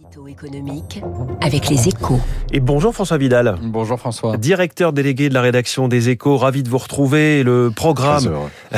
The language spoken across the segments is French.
Édito économique avec les échos. Et bonjour François Vidal. Bonjour François. Directeur délégué de la rédaction des échos, ravi de vous retrouver. Le programme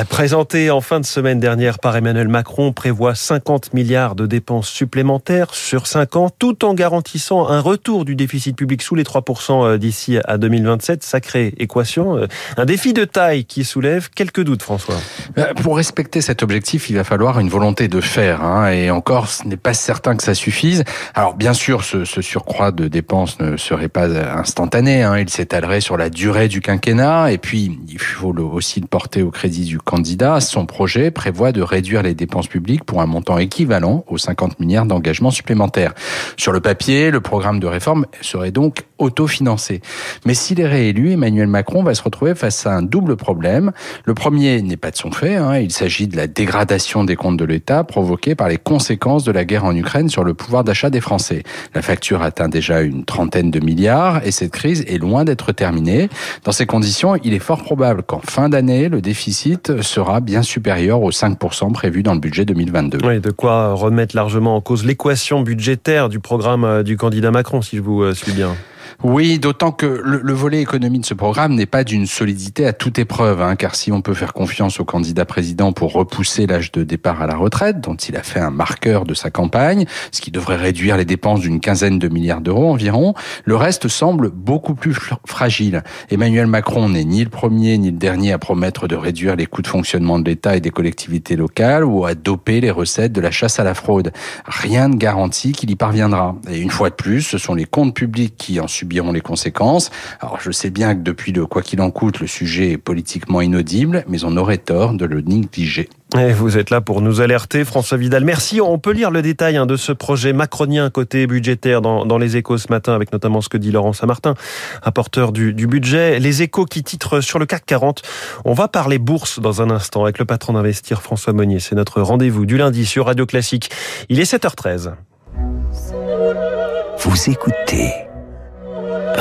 présenté en fin de semaine dernière par Emmanuel Macron prévoit 50 milliards de dépenses supplémentaires sur 5 ans, tout en garantissant un retour du déficit public sous les 3% euh, d'ici à 2027. Sacrée équation. Euh, un défi de taille qui soulève quelques doutes, François. Euh, pour respecter cet objectif, il va falloir une volonté de faire. Hein, et encore, ce n'est pas certain que ça suffise. Alors bien sûr, ce, surcroît de dépenses ne serait pas instantané. Hein. Il s'étalerait sur la durée du quinquennat. Et puis, il faut aussi le porter au crédit du candidat. Son projet prévoit de réduire les dépenses publiques pour un montant équivalent aux 50 milliards d'engagements supplémentaires. Sur le papier, le programme de réforme serait donc autofinancé. Mais s'il est réélu, Emmanuel Macron va se retrouver face à un double problème. Le premier n'est pas de son fait. Hein. Il s'agit de la dégradation des comptes de l'État provoquée par les conséquences de la guerre en Ukraine sur le pouvoir d'achat des Français. La facture atteint déjà une trentaine de milliards et cette crise est loin d'être terminée. Dans ces conditions, il est fort probable qu'en fin d'année, le déficit sera bien supérieur aux 5% prévus dans le budget 2022. Oui, de quoi remettre largement en cause l'équation budgétaire du programme euh, du candidat Macron, si je vous euh, suis bien. Oui, d'autant que le, volet économie de ce programme n'est pas d'une solidité à toute épreuve, hein, car si on peut faire confiance au candidat président pour repousser l'âge de départ à la retraite, dont il a fait un marqueur de sa campagne, ce qui devrait réduire les dépenses d'une quinzaine de milliards d'euros environ, le reste semble beaucoup plus fragile. Emmanuel Macron n'est ni le premier ni le dernier à promettre de réduire les coûts de fonctionnement de l'État et des collectivités locales ou à doper les recettes de la chasse à la fraude. Rien ne garantit qu'il y parviendra. Et une fois de plus, ce sont les comptes publics qui en subiront les conséquences. Alors je sais bien que depuis le quoi qu'il en coûte, le sujet est politiquement inaudible, mais on aurait tort de le négliger. Et vous êtes là pour nous alerter, François Vidal. Merci. On peut lire le détail hein, de ce projet macronien côté budgétaire dans, dans, les échos ce matin, avec notamment ce que dit Laurent Saint-Martin, apporteur du, du, budget. Les échos qui titrent sur le CAC 40. On va parler bourse dans un instant avec le patron d'Investir, François Monnier. C'est notre rendez-vous du lundi sur Radio Classique. Il est 7h13. Vous écoutez